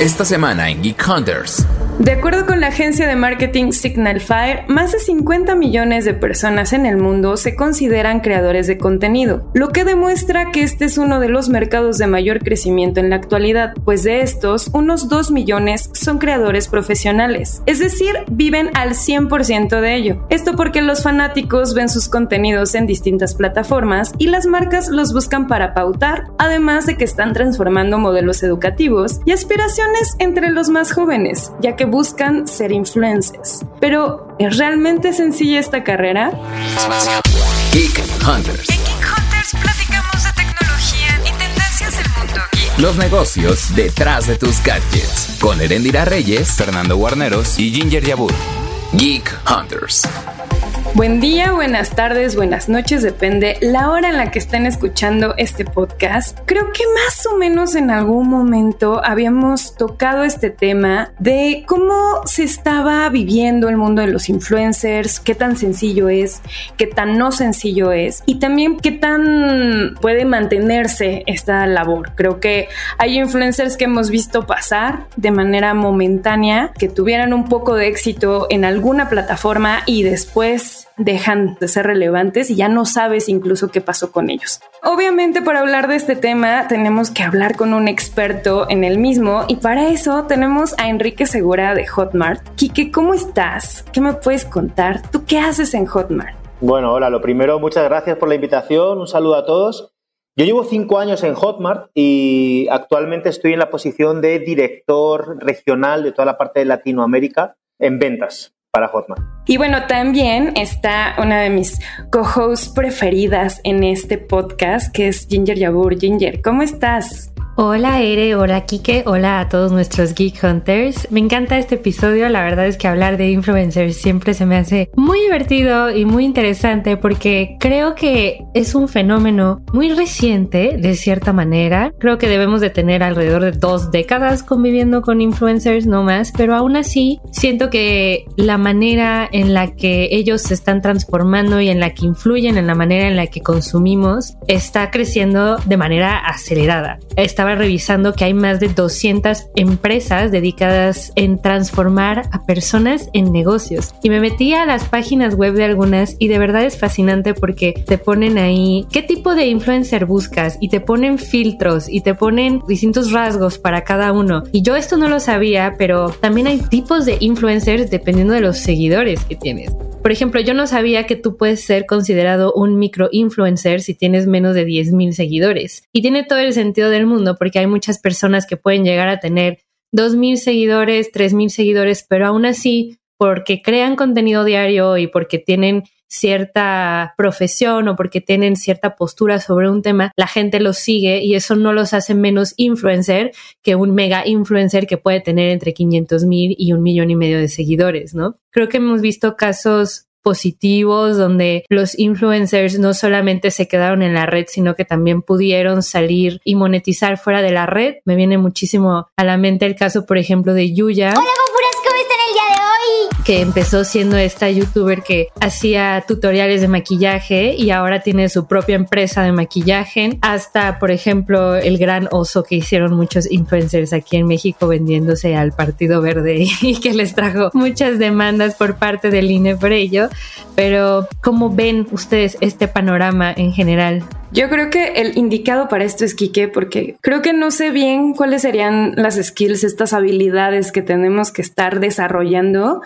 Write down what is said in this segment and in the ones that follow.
Esta semana en Geek Hunters. De acuerdo con la agencia de marketing Signal Fire, más de 50 millones de personas en el mundo se consideran creadores de contenido, lo que demuestra que este es uno de los mercados de mayor crecimiento en la actualidad, pues de estos, unos 2 millones son creadores profesionales, es decir, viven al 100% de ello. Esto porque los fanáticos ven sus contenidos en distintas plataformas y las marcas los buscan para pautar, además de que están transformando modelos educativos y aspiraciones entre los más jóvenes, ya que buscan ser influencers. Pero, ¿es realmente sencilla esta carrera? Geek Hunters. En Geek Hunters platicamos de tecnología y tendencias del mundo geek. Los negocios detrás de tus gadgets. Con Erendira Reyes, Fernando Guarneros y Ginger Yabur. Geek Hunters. Buen día, buenas tardes, buenas noches, depende la hora en la que estén escuchando este podcast. Creo que más o menos en algún momento habíamos tocado este tema de cómo se estaba viviendo el mundo de los influencers, qué tan sencillo es, qué tan no sencillo es y también qué tan puede mantenerse esta labor. Creo que hay influencers que hemos visto pasar de manera momentánea, que tuvieran un poco de éxito en alguna plataforma y después dejan de ser relevantes y ya no sabes incluso qué pasó con ellos. Obviamente para hablar de este tema tenemos que hablar con un experto en el mismo y para eso tenemos a Enrique Segura de Hotmart. Quique, ¿cómo estás? ¿Qué me puedes contar? ¿Tú qué haces en Hotmart? Bueno, hola, lo primero, muchas gracias por la invitación, un saludo a todos. Yo llevo cinco años en Hotmart y actualmente estoy en la posición de director regional de toda la parte de Latinoamérica en ventas para Hotmart. Y bueno, también está una de mis co-hosts preferidas en este podcast, que es Ginger Yabur. Ginger, ¿cómo estás? Hola Ere, hola Kike, hola a todos nuestros Geek Hunters. Me encanta este episodio, la verdad es que hablar de influencers siempre se me hace muy divertido y muy interesante porque creo que es un fenómeno muy reciente de cierta manera. Creo que debemos de tener alrededor de dos décadas conviviendo con influencers, no más, pero aún así siento que la manera en la que ellos se están transformando y en la que influyen en la manera en la que consumimos está creciendo de manera acelerada. Revisando que hay más de 200 empresas dedicadas en transformar a personas en negocios. Y me metí a las páginas web de algunas y de verdad es fascinante porque te ponen ahí qué tipo de influencer buscas y te ponen filtros y te ponen distintos rasgos para cada uno. Y yo esto no lo sabía, pero también hay tipos de influencers dependiendo de los seguidores que tienes. Por ejemplo, yo no sabía que tú puedes ser considerado un micro influencer si tienes menos de 10.000 seguidores. Y tiene todo el sentido del mundo porque hay muchas personas que pueden llegar a tener 2.000 seguidores, 3.000 seguidores, pero aún así, porque crean contenido diario y porque tienen cierta profesión o porque tienen cierta postura sobre un tema, la gente los sigue y eso no los hace menos influencer que un mega influencer que puede tener entre 500 mil y un millón y medio de seguidores, ¿no? Creo que hemos visto casos positivos donde los influencers no solamente se quedaron en la red, sino que también pudieron salir y monetizar fuera de la red. Me viene muchísimo a la mente el caso, por ejemplo, de Yuya. Que empezó siendo esta youtuber que hacía tutoriales de maquillaje y ahora tiene su propia empresa de maquillaje, hasta por ejemplo el gran oso que hicieron muchos influencers aquí en México vendiéndose al Partido Verde y que les trajo muchas demandas por parte del INE por ello. Pero ¿cómo ven ustedes este panorama en general? Yo creo que el indicado para esto es Quique, porque creo que no sé bien cuáles serían las skills, estas habilidades que tenemos que estar desarrollando.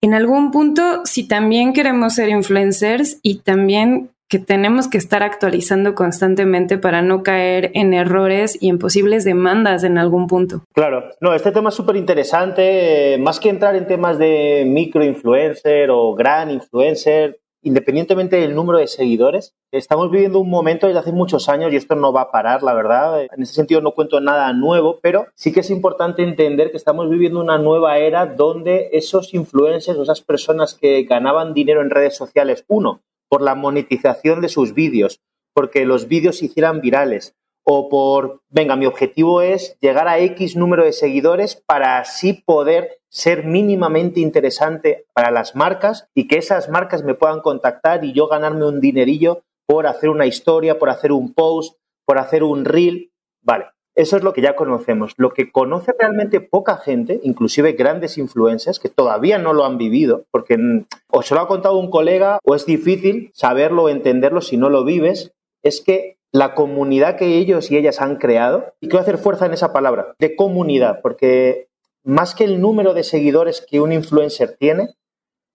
En algún punto, si también queremos ser influencers y también que tenemos que estar actualizando constantemente para no caer en errores y en posibles demandas en algún punto. Claro, no, este tema es súper interesante, más que entrar en temas de micro influencer o gran influencer, independientemente del número de seguidores, estamos viviendo un momento desde hace muchos años y esto no va a parar, la verdad. En ese sentido no cuento nada nuevo, pero sí que es importante entender que estamos viviendo una nueva era donde esos influencers, esas personas que ganaban dinero en redes sociales, uno, por la monetización de sus vídeos, porque los vídeos se hicieran virales, o por, venga, mi objetivo es llegar a X número de seguidores para así poder ser mínimamente interesante para las marcas y que esas marcas me puedan contactar y yo ganarme un dinerillo por hacer una historia, por hacer un post, por hacer un reel. Vale, Eso es lo que ya conocemos. Lo que conoce realmente poca gente, inclusive grandes influencers, que todavía no lo han vivido, porque mm, o se lo ha contado un colega o es difícil saberlo o entenderlo si no lo vives, es que la comunidad que ellos y ellas han creado, y quiero hacer fuerza en esa palabra, de comunidad, porque más que el número de seguidores que un influencer tiene,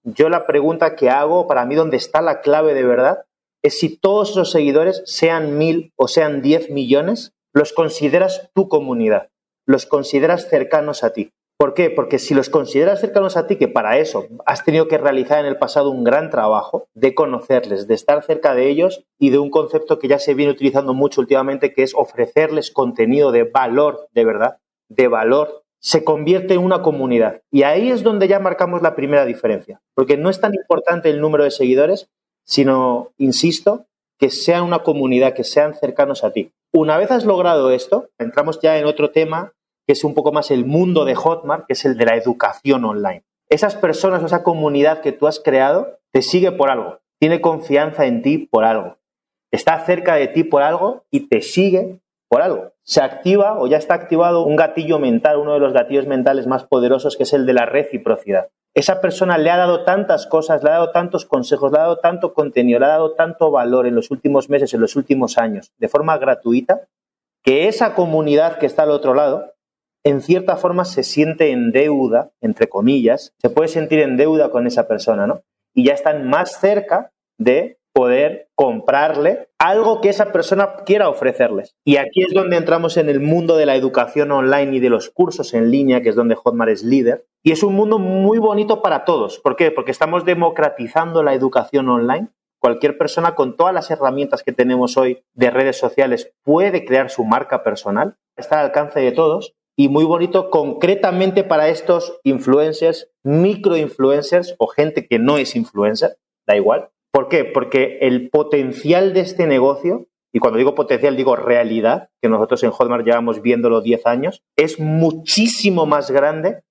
yo la pregunta que hago, para mí donde está la clave de verdad, es si todos esos seguidores, sean mil o sean diez millones, los consideras tu comunidad, los consideras cercanos a ti. ¿Por qué? Porque si los consideras cercanos a ti, que para eso has tenido que realizar en el pasado un gran trabajo de conocerles, de estar cerca de ellos y de un concepto que ya se viene utilizando mucho últimamente, que es ofrecerles contenido de valor, de verdad, de valor, se convierte en una comunidad. Y ahí es donde ya marcamos la primera diferencia, porque no es tan importante el número de seguidores, sino, insisto, que sean una comunidad, que sean cercanos a ti. Una vez has logrado esto, entramos ya en otro tema que es un poco más el mundo de Hotmart, que es el de la educación online. Esas personas o esa comunidad que tú has creado te sigue por algo, tiene confianza en ti por algo, está cerca de ti por algo y te sigue por algo. Se activa o ya está activado un gatillo mental, uno de los gatillos mentales más poderosos, que es el de la reciprocidad. Esa persona le ha dado tantas cosas, le ha dado tantos consejos, le ha dado tanto contenido, le ha dado tanto valor en los últimos meses, en los últimos años, de forma gratuita, que esa comunidad que está al otro lado en cierta forma se siente en deuda, entre comillas, se puede sentir en deuda con esa persona, ¿no? Y ya están más cerca de poder comprarle algo que esa persona quiera ofrecerles. Y aquí es donde entramos en el mundo de la educación online y de los cursos en línea, que es donde Hotmart es líder. Y es un mundo muy bonito para todos. ¿Por qué? Porque estamos democratizando la educación online. Cualquier persona con todas las herramientas que tenemos hoy de redes sociales puede crear su marca personal. Está al alcance de todos y muy bonito concretamente para estos influencers, microinfluencers o gente que no es influencer, da igual. ¿Por qué? Porque el potencial de este negocio, y cuando digo potencial digo realidad, que nosotros en Hotmart llevamos viéndolo 10 años, es muchísimo más grande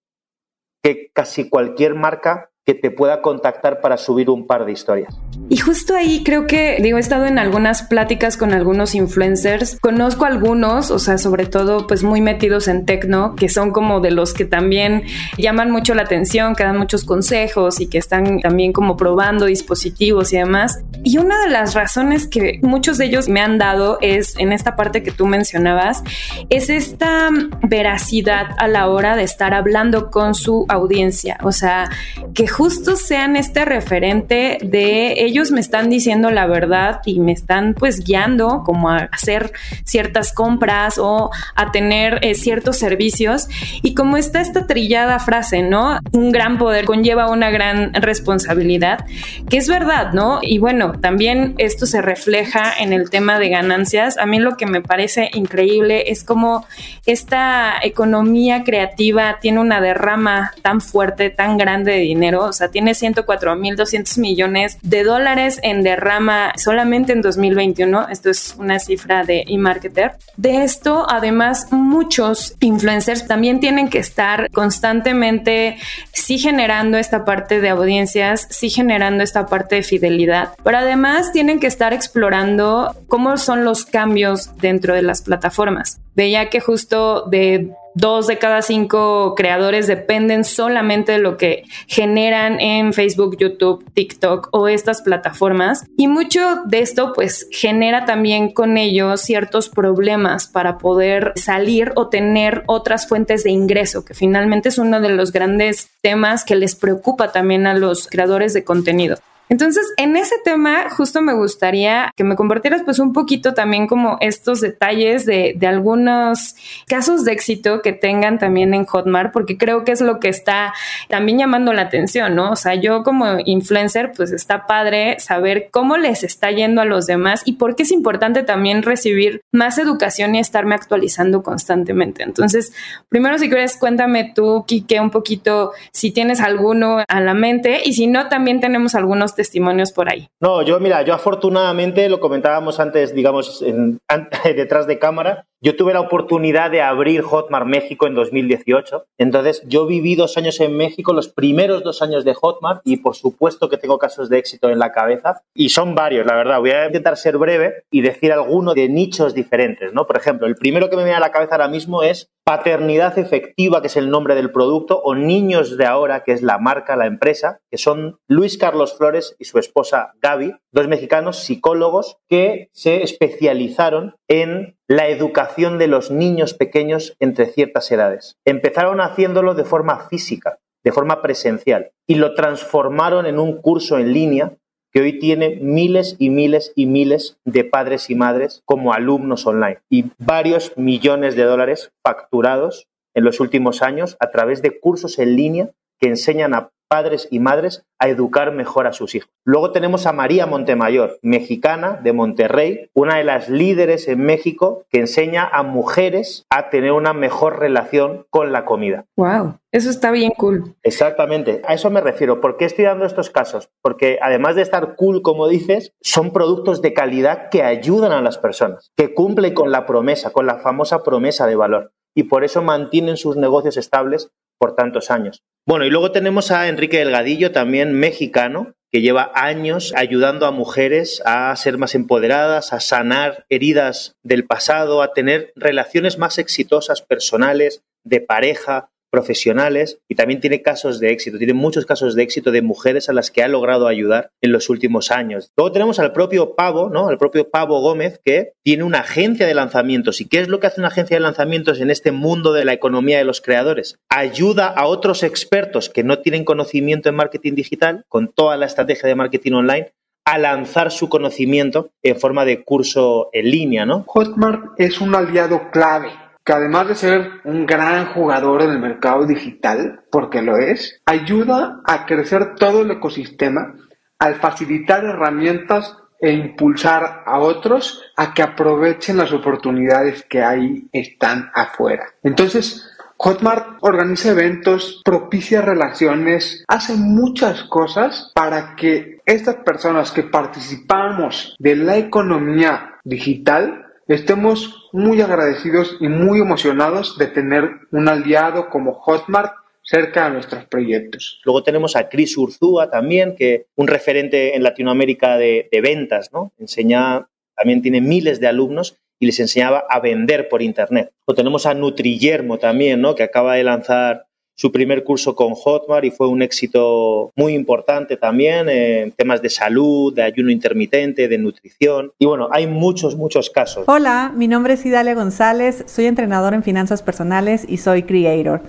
que casi cualquier marca que te pueda contactar para subir un par de historias. Y justo ahí creo que, digo, he estado en algunas pláticas con algunos influencers, conozco algunos, o sea, sobre todo pues muy metidos en tecno, que son como de los que también llaman mucho la atención, que dan muchos consejos y que están también como probando dispositivos y demás. Y una de las razones que muchos de ellos me han dado es, en esta parte que tú mencionabas, es esta veracidad a la hora de estar hablando con su audiencia, o sea, que justo sean este referente de ellos me están diciendo la verdad y me están pues guiando como a hacer ciertas compras o a tener eh, ciertos servicios y como está esta trillada frase, ¿no? Un gran poder conlleva una gran responsabilidad, que es verdad, ¿no? Y bueno, también esto se refleja en el tema de ganancias. A mí lo que me parece increíble es como esta economía creativa tiene una derrama tan fuerte, tan grande de dinero o sea, tiene 104.200 millones de dólares en derrama solamente en 2021. Esto es una cifra de eMarketer. De esto, además, muchos influencers también tienen que estar constantemente sí generando esta parte de audiencias, sí generando esta parte de fidelidad, pero además tienen que estar explorando cómo son los cambios dentro de las plataformas. Veía que justo de dos de cada cinco creadores dependen solamente de lo que generan en Facebook, YouTube, TikTok o estas plataformas. Y mucho de esto pues genera también con ellos ciertos problemas para poder salir o tener otras fuentes de ingreso, que finalmente es uno de los grandes temas que les preocupa también a los creadores de contenido. Entonces, en ese tema, justo me gustaría que me compartieras pues un poquito también como estos detalles de, algunos casos de éxito que tengan también en Hotmart, porque creo que es lo que está también llamando la atención, ¿no? O sea, yo como influencer, pues está padre saber cómo les está yendo a los demás y por qué es importante también recibir más educación y estarme actualizando constantemente. Entonces, primero si quieres, cuéntame tú, Kike, un poquito si tienes alguno a la mente y si no, también tenemos algunos testimonios por ahí. No, yo mira, yo afortunadamente lo comentábamos antes, digamos, en, detrás de cámara, Yo tuve la oportunidad de abrir Hotmart México en 2018. Entonces, yo viví dos años en México, los primeros dos años de Hotmart, y por supuesto que tengo casos de éxito en la cabeza. Y son varios, la verdad. Voy a intentar ser breve y decir alguno de nichos diferentes, ¿no? Por ejemplo, el primero que me viene a la cabeza ahora mismo es paternidad efectiva, que es el nombre del producto, o niños de ahora, que es la marca, la empresa, que son Luis Carlos Flores y su esposa Gaby, dos mexicanos psicólogos que se especializaron en la educación de los niños pequeños entre ciertas edades. Empezaron haciéndolo de forma física, de forma presencial, y lo transformaron en un curso en línea que hoy tiene miles y miles y miles de padres y madres como alumnos online y varios millones de dólares facturados en los últimos años a través de cursos en línea que enseñan a padres y madres a educar mejor a sus hijos. Luego tenemos a María Montemayor, mexicana de Monterrey, una de las líderes en México que enseña a mujeres a tener una mejor relación con la comida. Wow, eso está bien cool. Exactamente, a eso me refiero. ¿Por qué estoy dando estos casos? Porque además de estar cool, como dices, son productos de calidad que ayudan a las personas, que cumplen con la promesa, con la famosa promesa de valor. Y por eso mantienen sus negocios estables por tantos años. Bueno, y luego tenemos a Enrique Delgadillo, también mexicano, que lleva años ayudando a mujeres a ser más empoderadas, a sanar heridas del pasado, a tener relaciones más exitosas personales, de pareja, profesionales y también tiene casos de éxito, tiene muchos casos de éxito de mujeres a las que ha logrado ayudar en los últimos años. Luego tenemos al propio Pavo, ¿no? Al propio Pavo Gómez que tiene una agencia de lanzamientos. ¿Y qué es lo que hace una agencia de lanzamientos en este mundo de la economía de los creadores? Ayuda a otros expertos que no tienen conocimiento en marketing digital con toda la estrategia de marketing online a lanzar su conocimiento en forma de curso en línea, ¿no? Hotmart es un aliado clave que además de ser un gran jugador en el mercado digital, porque lo es, ayuda a crecer todo el ecosistema al facilitar herramientas e impulsar a otros a que aprovechen las oportunidades que ahí están afuera. Entonces, Hotmart organiza eventos, propicia relaciones, hace muchas cosas para que estas personas que participamos de la economía digital estemos muy agradecidos y muy emocionados de tener un aliado como Hotmart cerca de nuestros proyectos. Luego tenemos a Chris Urzúa también, que un referente en Latinoamérica de, de ventas, ¿no? Enseña, también tiene miles de alumnos y les enseñaba a vender por Internet. O tenemos a Nutriyermo también, ¿no? Que acaba de lanzar su primer curso con Hotmart y fue un éxito muy importante también en temas de salud, de ayuno intermitente, de nutrición. Y bueno, hay muchos, muchos casos. Hola, mi nombre es Idalia González, soy entrenador en finanzas personales y soy creator.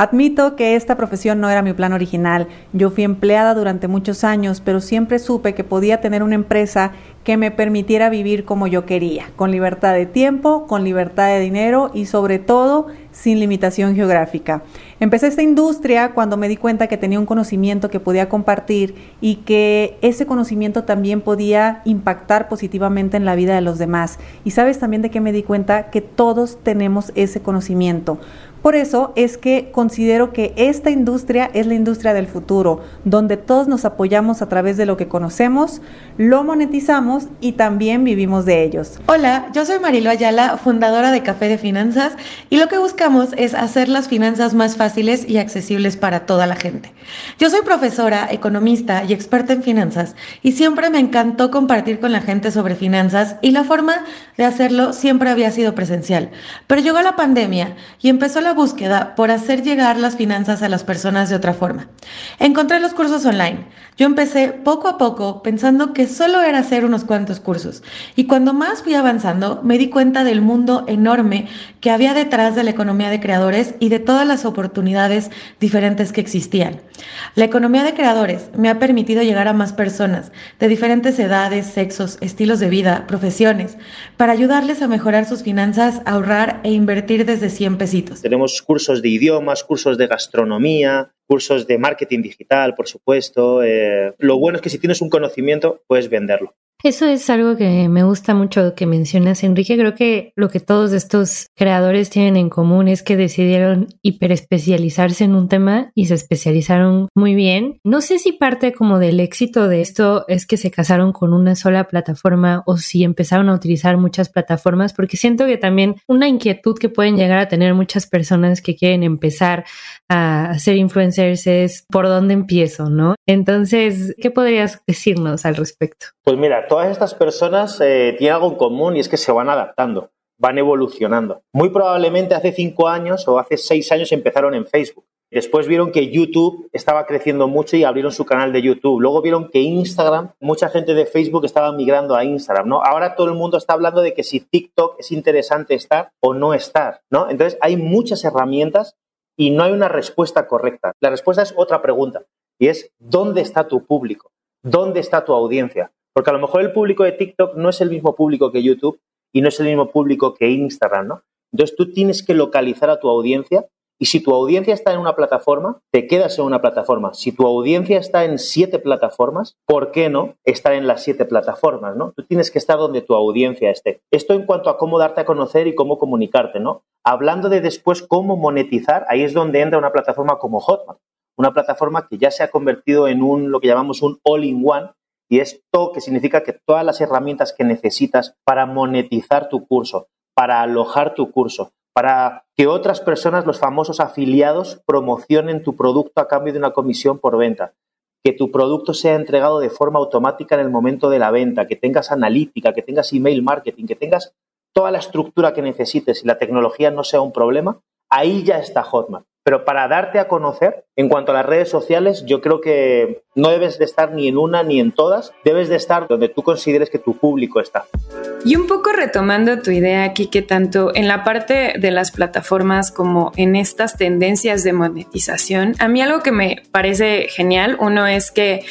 Admito que esta profesión no era mi plan original. Yo fui empleada durante muchos años, pero siempre supe que podía tener una empresa que me permitiera vivir como yo quería, con libertad de tiempo, con libertad de dinero y sobre todo sin limitación geográfica. Empecé esta industria cuando me di cuenta que tenía un conocimiento que podía compartir y que ese conocimiento también podía impactar positivamente en la vida de los demás. Y sabes también de qué me di cuenta que todos tenemos ese conocimiento. Por eso es que considero que esta industria es la industria del futuro, donde todos nos apoyamos a través de lo que conocemos, lo monetizamos y también vivimos de ellos. Hola, yo soy Marilo Ayala, fundadora de Café de Finanzas, y lo que buscamos es hacer las finanzas más fáciles y accesibles para toda la gente. Yo soy profesora, economista y experta en finanzas, y siempre me encantó compartir con la gente sobre finanzas y la forma de hacerlo siempre había sido presencial. Pero llegó la pandemia y empezó la búsqueda por hacer llegar las finanzas a las personas de otra forma. Encontré los cursos online. Yo empecé poco a poco pensando que solo era hacer unos cuantos cursos. Y cuando más fui avanzando, me di cuenta del mundo enorme que había detrás de la economía de creadores y de todas las oportunidades diferentes que existían. La economía de creadores me ha permitido llegar a más personas de diferentes edades, sexos, estilos de vida, profesiones, para ayudarles a mejorar sus finanzas, ahorrar e invertir desde 100 pesitos. Tenemos cursos de idiomas, cursos de gastronomía, cursos de marketing digital, por supuesto. Eh, lo bueno es que si tienes un conocimiento, puedes venderlo. Eso es algo que me gusta mucho que mencionas, Enrique. Creo que lo que todos estos creadores tienen en común es que decidieron hiperespecializarse en un tema y se especializaron muy bien. No sé si parte como del éxito de esto es que se casaron con una sola plataforma o si empezaron a utilizar muchas plataformas, porque siento que también una inquietud que pueden llegar a tener muchas personas que quieren empezar a ser influencers es por dónde empiezo, ¿no? Entonces, ¿qué podrías decirnos al respecto? Pues mira, todas estas personas eh, tienen algo en común y es que se van adaptando, van evolucionando. Muy probablemente hace cinco años o hace seis años empezaron en Facebook. Después vieron que YouTube estaba creciendo mucho y abrieron su canal de YouTube. Luego vieron que Instagram, mucha gente de Facebook estaba migrando a Instagram, ¿no? Ahora todo el mundo está hablando de que si TikTok es interesante estar o no estar, ¿no? Entonces hay muchas herramientas y no hay una respuesta correcta. La respuesta es otra pregunta y es ¿dónde está tu público? ¿Dónde está tu audiencia? Porque a lo mejor el público de TikTok no es el mismo público que YouTube y no es el mismo público que Instagram, ¿no? Entonces tú tienes que localizar a tu audiencia y si tu audiencia está en una plataforma, te quedas en una plataforma. Si tu audiencia está en siete plataformas, ¿por qué no estar en las siete plataformas? ¿no? Tú tienes que estar donde tu audiencia esté. Esto en cuanto a cómo darte a conocer y cómo comunicarte, ¿no? Hablando de después cómo monetizar, ahí es donde entra una plataforma como Hotmart. Una plataforma que ya se ha convertido en un lo que llamamos un all-in-one, y esto que significa que todas las herramientas que necesitas para monetizar tu curso, para alojar tu curso, para que otras personas, los famosos afiliados, promocionen tu producto a cambio de una comisión por venta, que tu producto sea entregado de forma automática en el momento de la venta, que tengas analítica, que tengas email marketing, que tengas toda la estructura que necesites y la tecnología no sea un problema, ahí ya está Hotmart. Pero para darte a conocer, en cuanto a las redes sociales, yo creo que no debes de estar ni en una ni en todas, debes de estar donde tú consideres que tu público está. Y un poco retomando tu idea aquí, que tanto en la parte de las plataformas como en estas tendencias de monetización, a mí algo que me parece genial, uno es que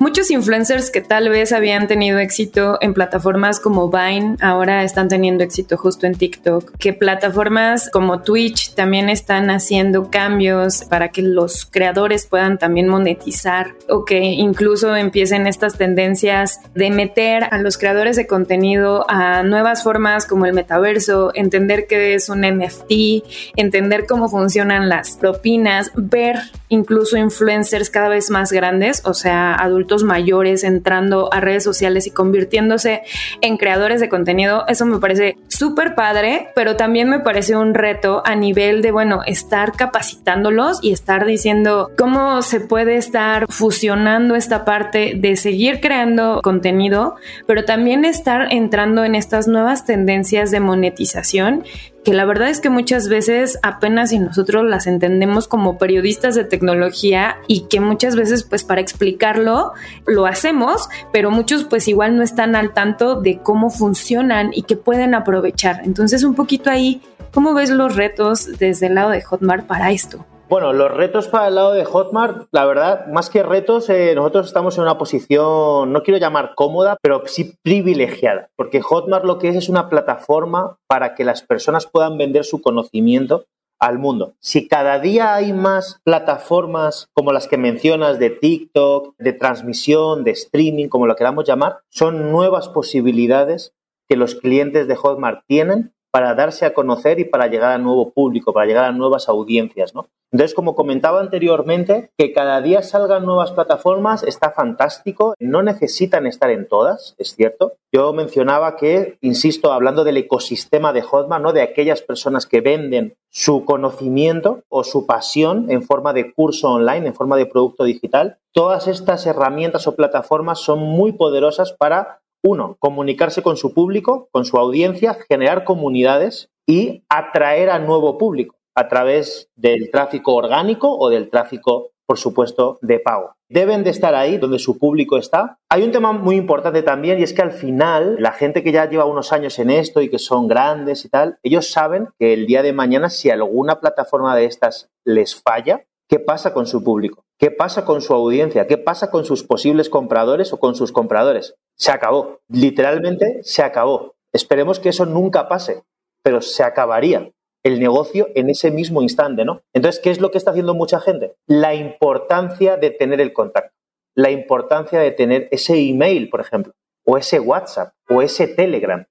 muchos influencers que tal vez habían tenido éxito en plataformas como Vine, ahora están teniendo éxito justo en TikTok, que plataformas como Twitch también están haciendo cambios para que los creadores puedan también monetizar o que incluso empiecen estas tendencias de meter a los creadores de contenido a nuevas formas como el metaverso, entender qué es un NFT, entender cómo funcionan las propinas, ver incluso influencers cada vez más grandes, o sea, adultos mayores entrando a redes sociales y convirtiéndose en creadores de contenido. Eso me parece súper padre, pero también me parece un reto a nivel de, bueno, estar capacitándolos y estar diciendo cómo se puede estar fusionando esta parte de seguir creando contenido, pero también estar entrando en estas nuevas tendencias de monetización que la verdad es que muchas veces apenas si nosotros las entendemos como periodistas de tecnología y que muchas veces pues para explicarlo lo hacemos, pero muchos pues igual no están al tanto de cómo funcionan y que pueden aprovechar. Entonces un poquito ahí, ¿cómo ves los retos desde el lado de Hotmart para esto? Bueno, los retos para el lado de Hotmart, la verdad, más que retos, eh, nosotros estamos en una posición, no quiero llamar cómoda, pero sí privilegiada, porque Hotmart lo que es es una plataforma para que las personas puedan vender su conocimiento al mundo. Si cada día hay más plataformas como las que mencionas de TikTok, de transmisión, de streaming, como lo queramos llamar, son nuevas posibilidades que los clientes de Hotmart tienen para darse a conocer y para llegar a nuevo público, para llegar a nuevas audiencias, ¿no? Entonces, como comentaba anteriormente, que cada día salgan nuevas plataformas está fantástico. No necesitan estar en todas, es cierto. Yo mencionaba que, insisto, hablando del ecosistema de Hotmart, ¿no? de aquellas personas que venden su conocimiento o su pasión en forma de curso online, en forma de producto digital, todas estas herramientas o plataformas son muy poderosas para, uno, comunicarse con su público, con su audiencia, generar comunidades y atraer a nuevo público a través del tráfico orgánico o del tráfico, por supuesto, de pago. Deben de estar ahí donde su público está. Hay un tema muy importante también y es que al final la gente que ya lleva unos años en esto y que son grandes y tal, ellos saben que el día de mañana si alguna plataforma de estas les falla, ¿qué pasa con su público? ¿Qué pasa con su audiencia? ¿Qué pasa con sus posibles compradores o con sus compradores? Se acabó. Literalmente se acabó. Esperemos que eso nunca pase, pero se acabaría el negocio en ese mismo instante, ¿no? Entonces, ¿qué es lo que está haciendo mucha gente? La importancia de tener el contacto, la importancia de tener ese email, por ejemplo, o ese WhatsApp o ese Telegram.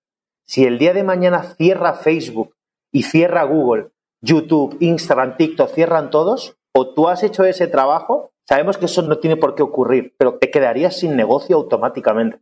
Si el día de mañana cierra Facebook y cierra Google, YouTube, Instagram, TikTok, cierran todos, o tú has hecho ese trabajo, sabemos que eso no tiene por qué ocurrir, pero te quedarías sin negocio automáticamente.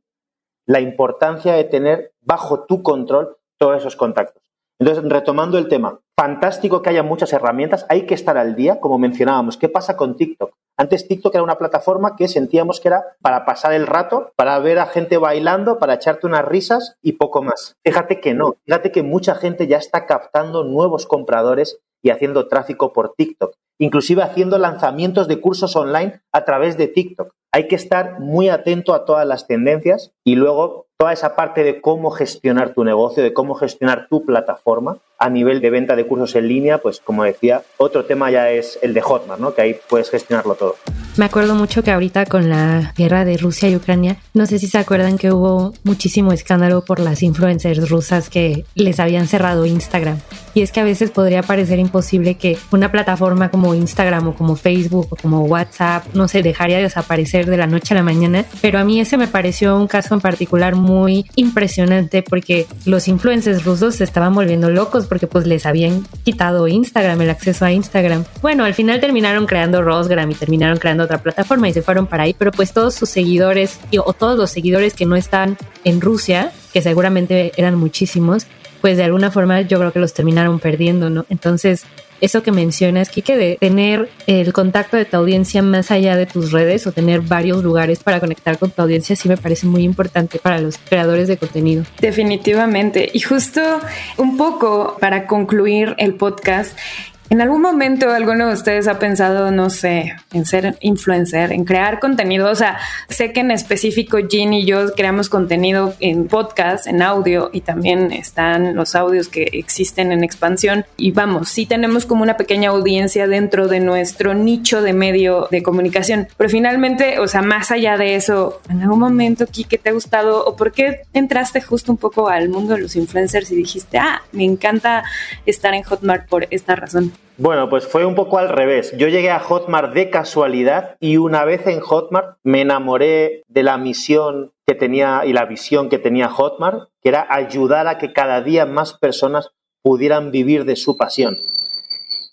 La importancia de tener bajo tu control todos esos contactos. Entonces, retomando el tema, fantástico que haya muchas herramientas, hay que estar al día, como mencionábamos. ¿Qué pasa con TikTok? Antes TikTok era una plataforma que sentíamos que era para pasar el rato, para ver a gente bailando, para echarte unas risas y poco más. Fíjate que no, fíjate que mucha gente ya está captando nuevos compradores y haciendo tráfico por TikTok, inclusive haciendo lanzamientos de cursos online a través de TikTok. Hay que estar muy atento a todas las tendencias y luego toda esa parte de cómo gestionar tu negocio, de cómo gestionar tu plataforma a nivel de venta de cursos en línea, pues como decía, otro tema ya es el de Hotmart, ¿no? Que ahí puedes gestionarlo todo. Me acuerdo mucho que ahorita con la guerra de Rusia y Ucrania, no sé si se acuerdan que hubo muchísimo escándalo por las influencers rusas que les habían cerrado Instagram. Y es que a veces podría parecer imposible que una plataforma como Instagram o como Facebook o como WhatsApp, no sé, dejaría de desaparecer de la noche a la mañana. Pero a mí ese me pareció un caso en particular muy impresionante porque los influencers rusos se estaban volviendo locos porque pues les habían quitado Instagram, el acceso a Instagram. Bueno, al final terminaron creando Rosgram y terminaron creando otra plataforma y se fueron para ahí, pero pues todos sus seguidores o todos los seguidores que no están en Rusia, que seguramente eran muchísimos, pues de alguna forma yo creo que los terminaron perdiendo, ¿no? Entonces, eso que mencionas, Kike, de tener el contacto de tu audiencia más allá de tus redes o tener varios lugares para conectar con tu audiencia, sí me parece muy importante para los creadores de contenido. Definitivamente. Y justo un poco para concluir el podcast, ¿En algún momento alguno de ustedes ha pensado, no sé, en ser influencer, en crear contenido? O sea, sé que en específico Jean y yo creamos contenido en podcast, en audio y también están los audios que existen en expansión. Y vamos, sí tenemos como una pequeña audiencia dentro de nuestro nicho de medio de comunicación. Pero finalmente, o sea, más allá de eso, ¿en algún momento, Kike, te ha gustado o por qué entraste justo un poco al mundo de los influencers y dijiste, ah, me encanta estar en Hotmart por esta razón? Bueno, pues fue un poco al revés. Yo llegué a Hotmart de casualidad y una vez en Hotmart me enamoré de la misión que tenía y la visión que tenía Hotmart, que era ayudar a que cada día más personas pudieran vivir de su pasión.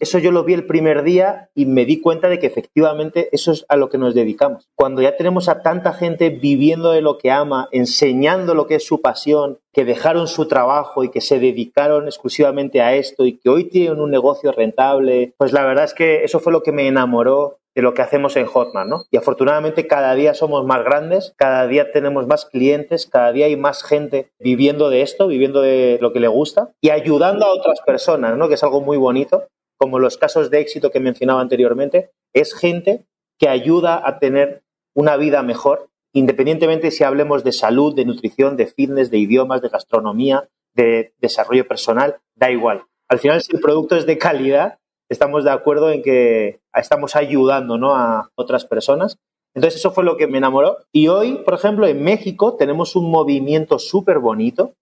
Eso yo lo vi el primer día y me di cuenta de que efectivamente eso es a lo que nos dedicamos. Cuando ya tenemos a tanta gente viviendo de lo que ama, enseñando lo que es su pasión, que dejaron su trabajo y que se dedicaron exclusivamente a esto y que hoy tienen un negocio rentable, pues la verdad es que eso fue lo que me enamoró de lo que hacemos en Hotmart, ¿no? Y afortunadamente cada día somos más grandes, cada día tenemos más clientes, cada día hay más gente viviendo de esto, viviendo de lo que le gusta y ayudando a otras personas, ¿no? Que es algo muy bonito como los casos de éxito que mencionaba anteriormente, es gente que ayuda a tener una vida mejor, independientemente si hablemos de salud, de nutrición, de fitness, de idiomas, de gastronomía, de desarrollo personal, da igual. Al final, si el producto es de calidad, estamos de acuerdo en que estamos ayudando ¿no? a otras personas. Entonces, eso fue lo que me enamoró. Y hoy, por ejemplo, en México tenemos un movimiento súper bonito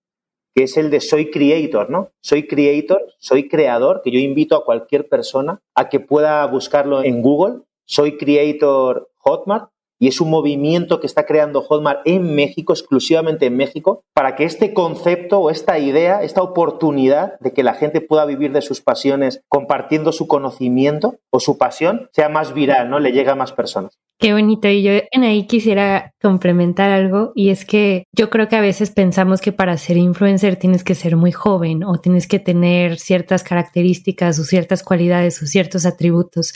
que es el de soy creator, ¿no? Soy creator, soy creador, que yo invito a cualquier persona a que pueda buscarlo en Google, soy creator Hotmart, y es un movimiento que está creando Hotmart en México, exclusivamente en México, para que este concepto o esta idea, esta oportunidad de que la gente pueda vivir de sus pasiones compartiendo su conocimiento o su pasión sea más viral, ¿no? Le llega a más personas. Qué bonito. Y yo en ahí quisiera complementar algo y es que yo creo que a veces pensamos que para ser influencer tienes que ser muy joven o tienes que tener ciertas características o ciertas cualidades o ciertos atributos.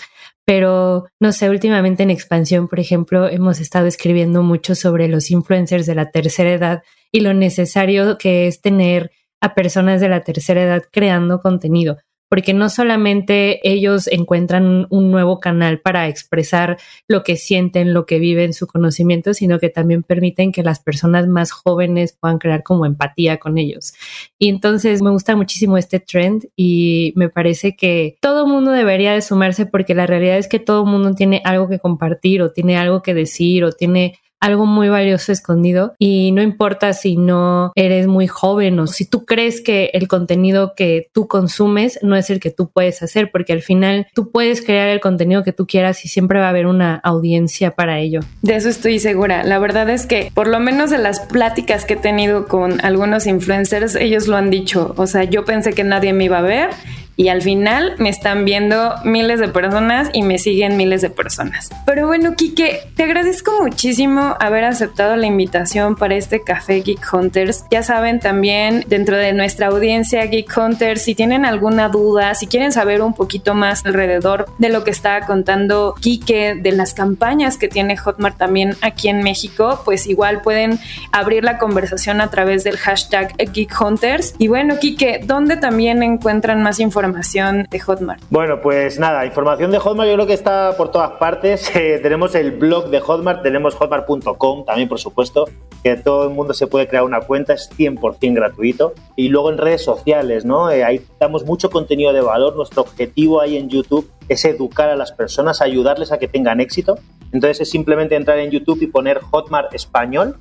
Pero no sé, últimamente en expansión, por ejemplo, hemos estado escribiendo mucho sobre los influencers de la tercera edad y lo necesario que es tener a personas de la tercera edad creando contenido porque no solamente ellos encuentran un nuevo canal para expresar lo que sienten, lo que viven, su conocimiento, sino que también permiten que las personas más jóvenes puedan crear como empatía con ellos. Y entonces me gusta muchísimo este trend y me parece que todo mundo debería de sumarse porque la realidad es que todo mundo tiene algo que compartir o tiene algo que decir o tiene algo muy valioso escondido y no importa si no eres muy joven o si tú crees que el contenido que tú consumes no es el que tú puedes hacer, porque al final tú puedes crear el contenido que tú quieras y siempre va a haber una audiencia para ello. De eso estoy segura. La verdad es que por lo menos de las pláticas que he tenido con algunos influencers, ellos lo han dicho. O sea, yo pensé que nadie me iba a ver y al final me están viendo miles de personas y me siguen miles de personas. Pero bueno, Kike, te agradezco muchísimo haber aceptado la invitación para este café Geek Hunters. Ya saben también dentro de nuestra audiencia Geek Hunters, si tienen alguna duda, si quieren saber un poquito más alrededor de lo que estaba contando Kike, de las campañas que tiene Hotmart también aquí en México, pues igual pueden abrir la conversación a través del hashtag Geek Hunters. Y bueno, Kike, ¿dónde también encuentran más información? Información de Hotmart? Bueno, pues nada, información de Hotmart yo creo que está por todas partes. Eh, tenemos el blog de Hotmart, tenemos hotmart.com también, por supuesto, que todo el mundo se puede crear una cuenta, es 100% gratuito. Y luego en redes sociales, ¿no? Eh, ahí damos mucho contenido de valor. Nuestro objetivo ahí en YouTube es educar a las personas, ayudarles a que tengan éxito. Entonces es simplemente entrar en YouTube y poner Hotmart Español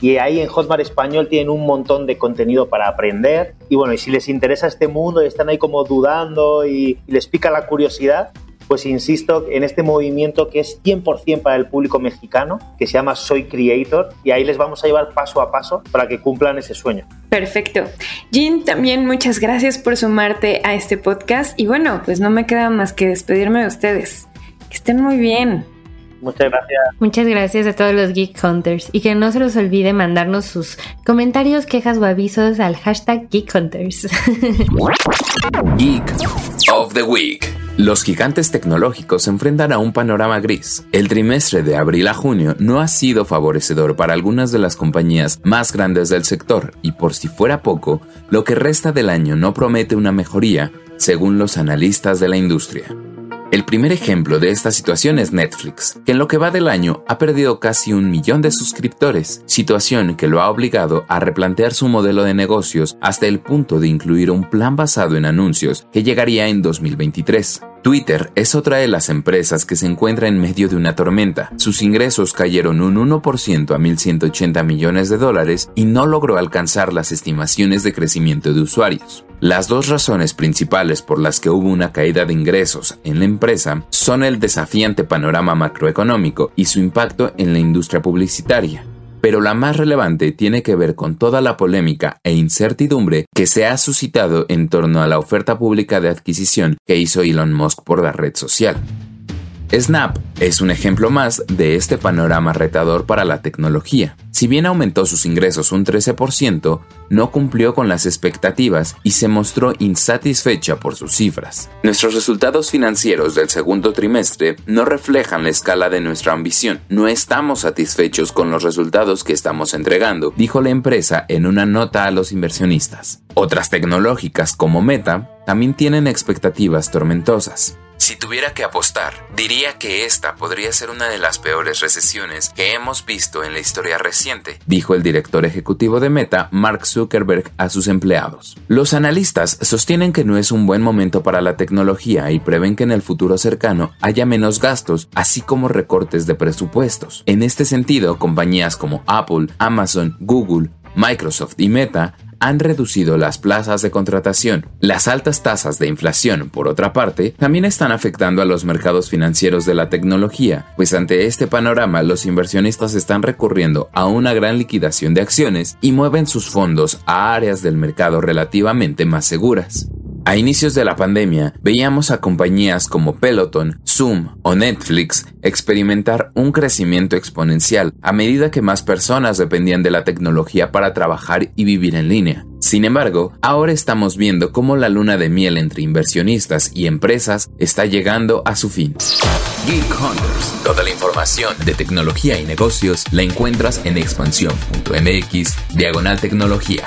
y ahí en Hotmart Español tienen un montón de contenido para aprender. Y bueno, y si les interesa este mundo y están ahí como dudando y, les pica la curiosidad, pues insisto en este movimiento que es 100% para el público mexicano, que se llama Soy Creator, y ahí les vamos a llevar paso a paso para que cumplan ese sueño. Perfecto. Jean, también muchas gracias por sumarte a este podcast y bueno, pues no me queda más que despedirme de ustedes. Que estén muy bien. Muchas gracias. Muchas gracias a todos los Geek Hunters y que no se los olvide mandarnos sus comentarios, quejas o avisos al hashtag Geek Hunters. Geek of the Week. Los gigantes tecnológicos se enfrentan a un panorama gris. El trimestre de abril a junio no ha sido favorecedor para algunas de las compañías más grandes del sector y por si fuera poco, lo que resta del año no promete una mejoría, según los analistas de la industria. El primer ejemplo de esta situación es Netflix, que en lo que va del año ha perdido casi un millón de suscriptores, situación que lo ha obligado a replantear su modelo de negocios hasta el punto de incluir un plan basado en anuncios que llegaría en 2023. Twitter es otra de las empresas que se encuentra en medio de una tormenta. Sus ingresos cayeron un 1% a 1.180 millones de dólares y no logró alcanzar las estimaciones de crecimiento de usuarios. Las dos razones principales por las que hubo una caída de ingresos en la empresa son el desafiante panorama macroeconómico y su impacto en la industria publicitaria pero la más relevante tiene que ver con toda la polémica e incertidumbre que se ha suscitado en torno a la oferta pública de adquisición que hizo Elon Musk por la red social. Snap es un ejemplo más de este panorama retador para la tecnología. Si bien aumentó sus ingresos un 13%, no cumplió con las expectativas y se mostró insatisfecha por sus cifras. Nuestros resultados financieros del segundo trimestre no reflejan la escala de nuestra ambición. No estamos satisfechos con los resultados que estamos entregando, dijo la empresa en una nota a los inversionistas. Otras tecnológicas como Meta también tienen expectativas tormentosas. Si tuviera que apostar, diría que esta podría ser una de las peores recesiones que hemos visto en la historia reciente, dijo el director ejecutivo de Meta, Mark Zuckerberg, a sus empleados. Los analistas sostienen que no es un buen momento para la tecnología y prevén que en el futuro cercano haya menos gastos, así como recortes de presupuestos. En este sentido, compañías como Apple, Amazon, Google, Microsoft y Meta han reducido las plazas de contratación. Las altas tasas de inflación, por otra parte, también están afectando a los mercados financieros de la tecnología, pues ante este panorama los inversionistas están recurriendo a una gran liquidación de acciones y mueven sus fondos a áreas del mercado relativamente más seguras. A inicios de la pandemia, veíamos a compañías como Peloton, Zoom o Netflix experimentar un crecimiento exponencial a medida que más personas dependían de la tecnología para trabajar y vivir en línea. Sin embargo, ahora estamos viendo cómo la luna de miel entre inversionistas y empresas está llegando a su fin. Geek Hunters. Toda la información de tecnología y negocios la encuentras en expansión.mx diagonal tecnología.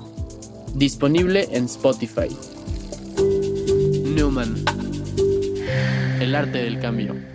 Disponible en Spotify. Newman. El arte del cambio.